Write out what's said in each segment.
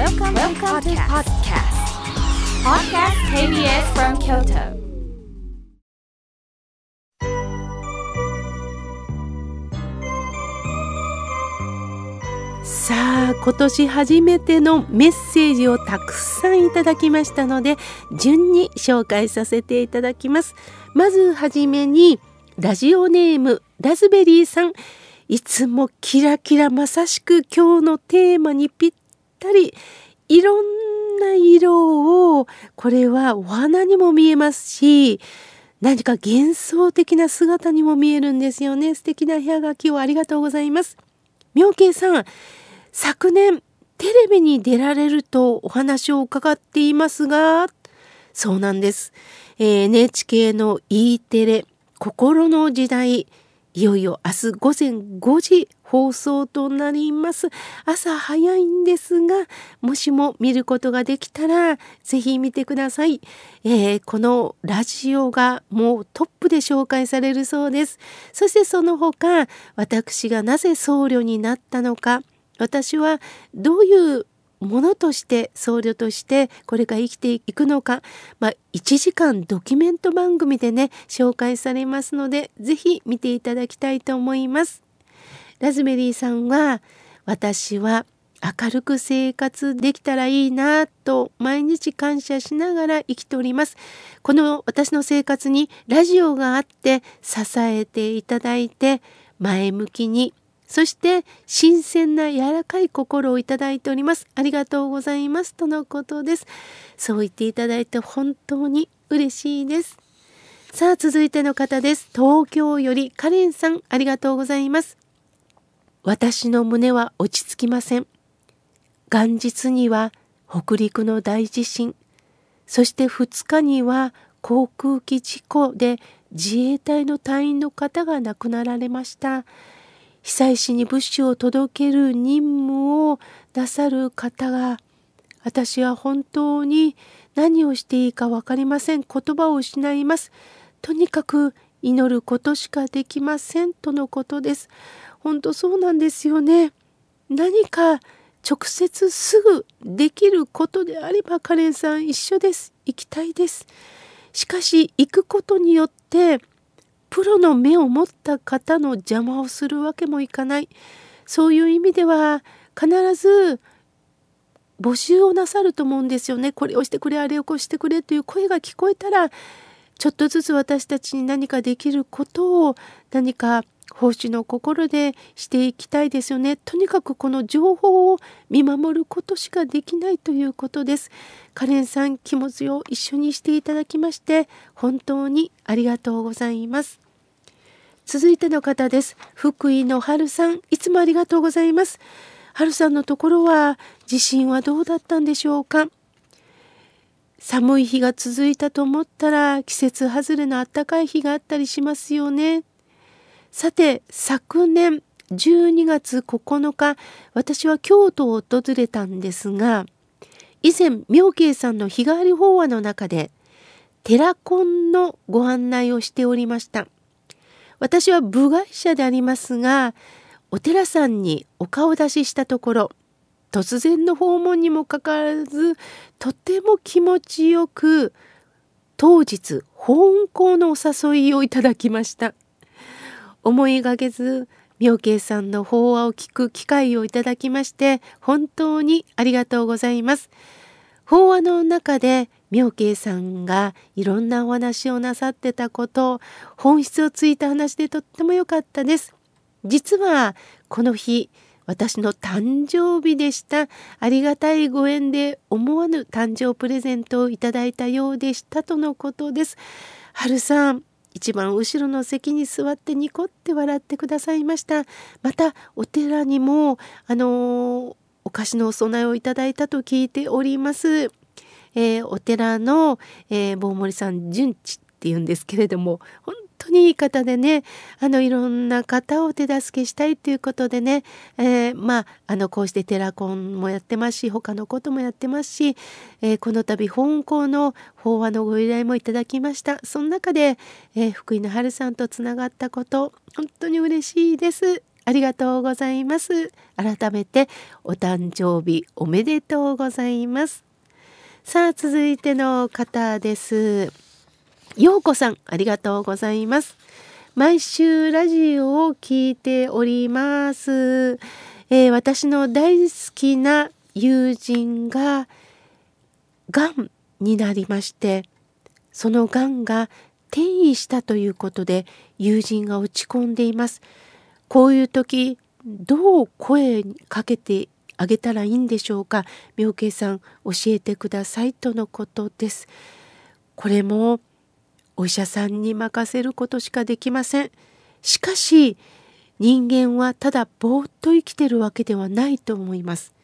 Welcome, Welcome to podcast. Podcast KBS from Kyoto. さあ今年初めてのメッセージをたくさんいただきましたので順に紹介させていただきますまずはじめにラジオネームラズベリーさんいつもキラキラまさしく今日のテーマにぴったりいろんな色をこれはお花にも見えますし何か幻想的な姿にも見えるんですよね。素敵な部屋書きをありがとうございます。妙慶さん昨年テレビに出られるとお話を伺っていますがそうなんです、えー、NHK の E テレ心の時代いよいよ明日午前5時放送となります。朝早いんですがもしも見ることができたらぜひ見てください、えー、このラジオがもうトップで紹介されるそうです。そしてその他私がなぜ僧侶になったのか私はどういうものとして僧侶としてこれから生きていくのか、まあ、1時間ドキュメント番組でね紹介されますので是非見ていただきたいと思います。ラズベリーさんは私は明るく生活できたらいいなと毎日感謝しながら生きております。この私の生活にラジオがあって支えていただいて前向きにそして新鮮な柔らかい心をいただいております。ありがとうございます。とのことです。そう言っていただいて本当に嬉しいです。さあ続いての方です。東京よりカレンさんありがとうございます。私の胸は落ち着きません。元日には北陸の大地震、そして2日には航空機事故で自衛隊の隊員の方が亡くなられました。被災地に物資を届ける任務をなさる方が私は本当に何をしていいか分かりません言葉を失いますとにかく祈ることしかできませんとのことです本当そうなんですよね。何か直接すぐできることであればカレンさん一緒です。行きたいです。しかし行くことによってプロの目を持った方の邪魔をするわけもいかない。そういう意味では必ず募集をなさると思うんですよね。これをしてくれあれをこうしてくれという声が聞こえたらちょっとずつ私たちに何かできることを何か奉仕の心でしていきたいですよね。とにかくこの情報を見守ることしかできないということです。カレンさん気持ちを一緒にしていただきまして本当にありがとうございます。続いての方です。福井の春さん、いつもありがとうございます。春さんのところは地震はどうだったんでしょうか寒い日が続いたと思ったら季節外れの暖かい日があったりしますよね。さて昨年12月9日私は京都を訪れたんですが以前妙慶さんの日替わり法話の中で寺コンのご案内をしておりました。私は部外者でありますがお寺さんにお顔出ししたところ突然の訪問にもかかわらずとても気持ちよく当日本校のお誘いをいただきました。思いがけず妙慶さんの法話を聞く機会をいただきまして本当にありがとうございます。法話の中で妙慶さんがいろんなお話をなさってたこと本質をついた話でとっても良かったです。実はこの日私の誕生日でした。ありがたいご縁で思わぬ誕生プレゼントをいただいたようでしたとのことです。春さん、一番後ろの席に座ってニコって笑ってくださいました。またお寺にもあのお菓子のお供えをいただいたと聞いております、えー、お寺の、えー、坊森さん純地っていうんですけれども本当にいい方でねあのいろんな方を手助けしたいということでね、えー、まああのこうしてテラコンもやってますし他のこともやってますし、えー、この度本校の法話のご依頼もいただきました。その中で、えー、福井の春さんとつながったこと本当に嬉しいです。あありがとうございます。改めてお誕生日おめでとうございます。さあ続いての方です。ようこさんありがとうございます。毎週ラジオを聞いております、えー、私の大好きな友人ががんになりましてそのがんが転移したということで友人が落ち込んでいます。こういう時どう声かけてあげたらいいんでしょうか？妙慶さん教えてくださいとのことです。これもお医者さんに任せることしかできません。しかし人間はただぼーっと生きてるわけではないと思います。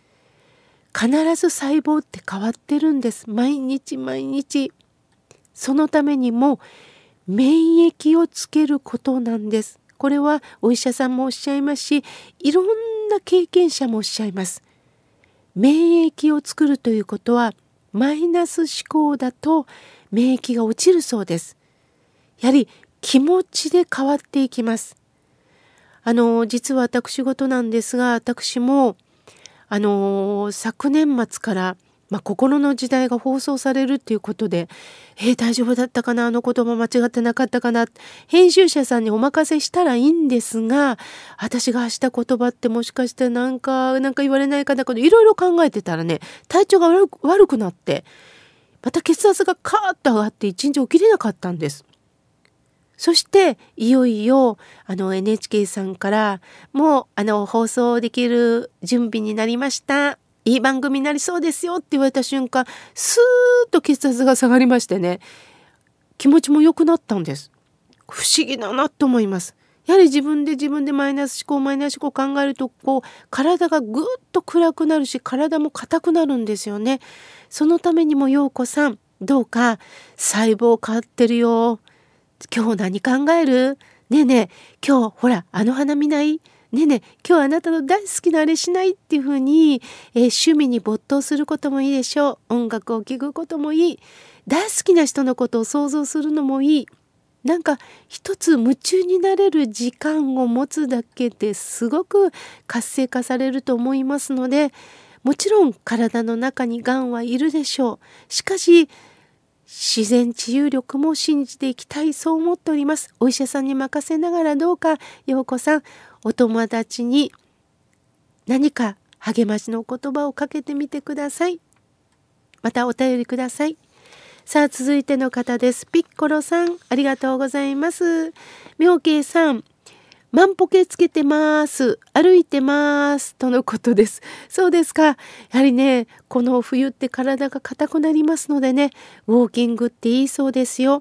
必ず細胞って変わってるんです。毎日毎日。そのためにも免疫をつけることなんです。これはお医者さんもおっしゃいますしいろんな経験者もおっしゃいます。免疫を作るということはマイナス思考だと免疫が落ちるそうです。やはり気持ちで変わっていきますあの実は私事なんですが私もあの昨年末から、まあ、心の時代が放送されるっていうことで、えー、大丈夫だったかなあの言葉間違ってなかったかな編集者さんにお任せしたらいいんですが私が発した言葉ってもしかしてなんかなんか言われないかなこといろいろ考えてたらね体調が悪くなってまた血圧がカーッと上がって一日起きれなかったんです。そしていよいよあの NHK さんからもうあの放送できる準備になりました。いい番組になりそうですよって言われた瞬間スーッと血圧が下がりましてね気持ちも良くなったんです。不思議だなと思います。やはり自分で自分でマイナス思考マイナス思考考えるとこう体がぐっと暗くなるし体も硬くなるんですよね。そのためにも陽子さんどうか細胞変わってるよ。今日何考える？ねえねえ今日ほらあの花見ない？ねえねえ今日あなたの大好きなあれしない？っていうふうに、えー、趣味に没頭することもいいでしょう。音楽を聴くこともいい。大好きな人のことを想像するのもいい。なんか一つ夢中になれる時間を持つだけですごく活性化されると思いますのでもちろん体の中にがんはいるでしょう。しかし自然治癒力も信じていきたいそう思っております。お医者さんに任せながらどうか。陽子さんお友達に何か励ましの言葉をかけてみてください。またお便りください。さあ続いての方です。ピッコロさんありがとうございます。妙慶さん万歩計つけてます。歩いてます。とのことです。そうですか。やはりね、この冬って体が硬くなりますのでね、ウォーキングっていいそうですよ。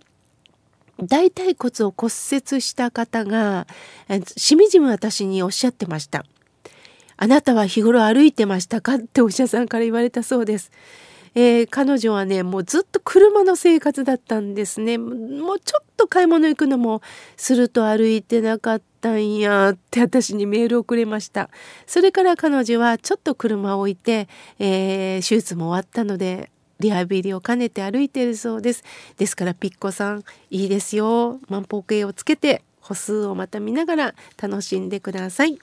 大腿骨を骨折した方が、しみじみ私におっしゃってました。あなたは日頃歩いてましたか？ってお医者さんから言われたそうです。えー、彼女はねもうずっと車の生活だったんですね。もうちょっと買い物行くのもすると歩いてなかったんやって私にメールをくれました。それから彼女はちょっと車を置いて、えー、手術も終わったのでリハビリを兼ねて歩いているそうです。ですからピッコさんいいですよ。万歩計をつけて。歩数をまた見ながら楽しんでください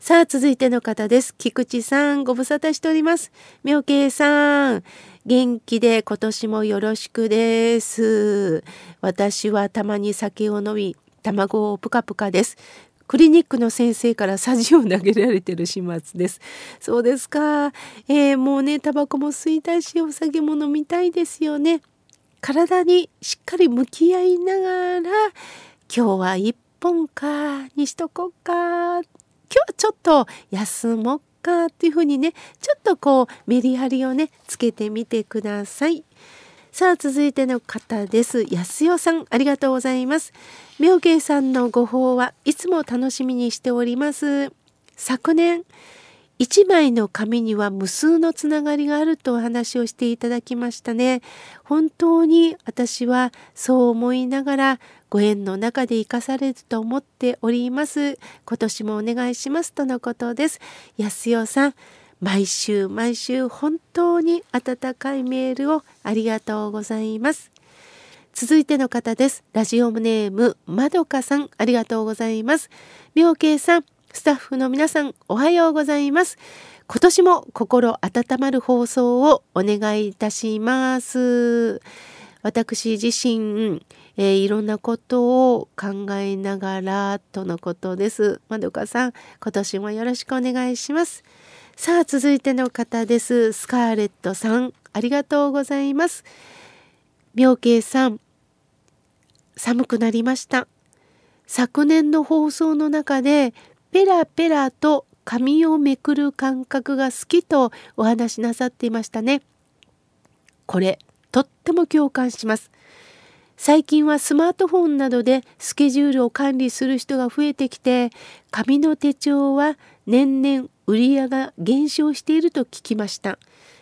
さあ続いての方です菊池さんご無沙汰しております妙慶さん元気で今年もよろしくです私はたまに酒を飲み卵をぷかぷかですクリニックの先生からさじを投げられてる始末です。そうですか。えー、もうね、タバコも吸いたいし、お酒も飲みたいですよね。体にしっかり向き合いながら、今日は一本かにしとこうか今日はちょっと休もうかっていうふうにねちょっとこうメリハリをねつけてみてください。さあ続いての方です。安代さんありがとうございます。妙慶さんのご報はいつも楽しみにしております。昨年一枚の紙には無数のつながりがあるとお話をしていただきましたね。本当に私はそう思いながらご縁の中で生かされると思っております。今年もお願いしますとのことです。安代さん、毎週毎週本当に温かいメールをありがとうございます。続いての方です。ラジオネームまどかさん、ありがとうございます。妙慶さん、スタッフの皆さんおはようございます。今年も心温まる放送をお願いいたします。私自身、えー、いろんなことを考えながらとのことです。まどかさん今年もよろしくお願いします。さあ続いての方です。スカーレットさんありがとうございます。妙慶さん寒くなりました。昨年の放送の中でペラペラと紙をめくる感覚が好きとお話しなさっていましたね。これとっても共感します。最近はスマートフォンなどでスケジュールを管理する人が増えてきて紙の手帳は年々売り上げが減少していると聞きました。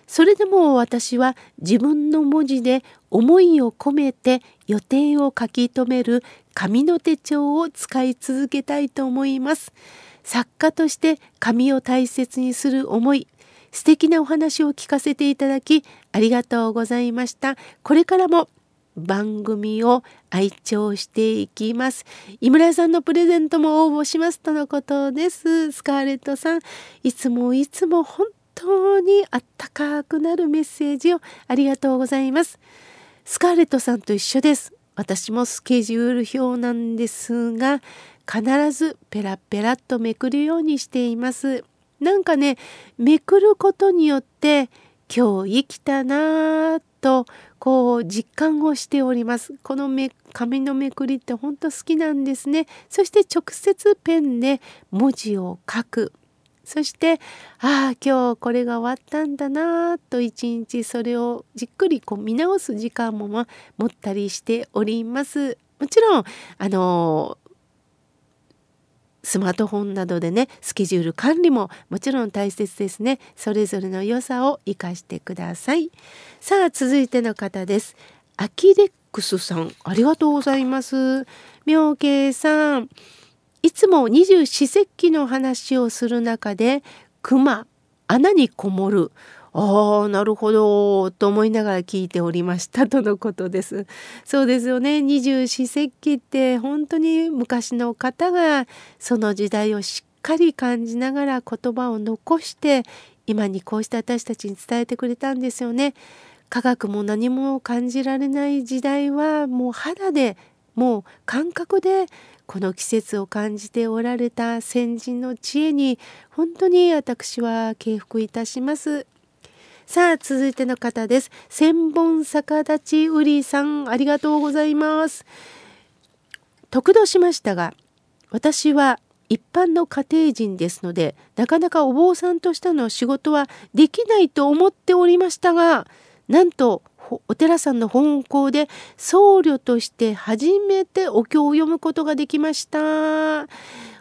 それでも私は自分の文字で思いを込めて予定を書き留める紙の手帳を使い続けたいと思います。作家として紙を大切にする思い、素敵なお話を聞かせていただきありがとうございました。これからも番組を愛聴していきます。井村さんのプレゼントも応募しますとのことです。スカーレットさん、いつもいつも本当にあったかくなるメッセージをありがとうございます。スカーレットさんと一緒です。私もスケジュール表なんですが、必ずペラペラっとめくるようにしています。なんかね、めくることによって今日生きたなぁとこう実感をしております。このめ紙のめくりって本当好きなんですね。そして直接ペンで文字を書く。そしてああ今日これが終わったんだなと一日それをじっくりこう見直す時間もま持ったりしております。もちろんあのスマートフォンなどでねスケジュール管理ももちろん大切ですね。それぞれの良さを生かしてください。さあ続いての方です。アキレックスさんありがとうございます。妙慶さん。いつも二十四節気の話をする中で熊穴にこもるああなるほどと思いながら聞いておりましたとのことです。そうですよね二十四節気って本当に昔の方がその時代をしっかり感じながら言葉を残して今にこうして私たちに伝えてくれたんですよね。科学も何も感じられない時代はもう肌でもう感覚でこの季節を感じておられた先人の知恵に本当に私は敬服いたします。さあ続いての方です。千本逆立ちうりさんありがとうございます。得度しましたが私は一般の家庭人ですのでなかなかお坊さんとしての仕事はできないと思っておりましたがなんとお寺さんの本校で僧侶として初めてお経を読むことができました。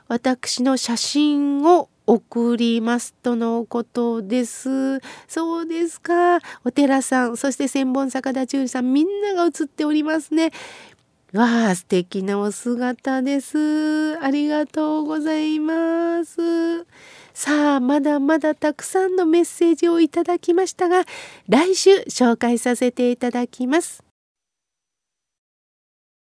私の写真を送りますとのことです。そうですか。お寺さん、そして千本坂田中さん、みんなが写っておりますね。わあ、素敵なお姿です。ありがとうございます。さあ、まだまだたくさんのメッセージをいただきましたが、来週紹介させていただきます。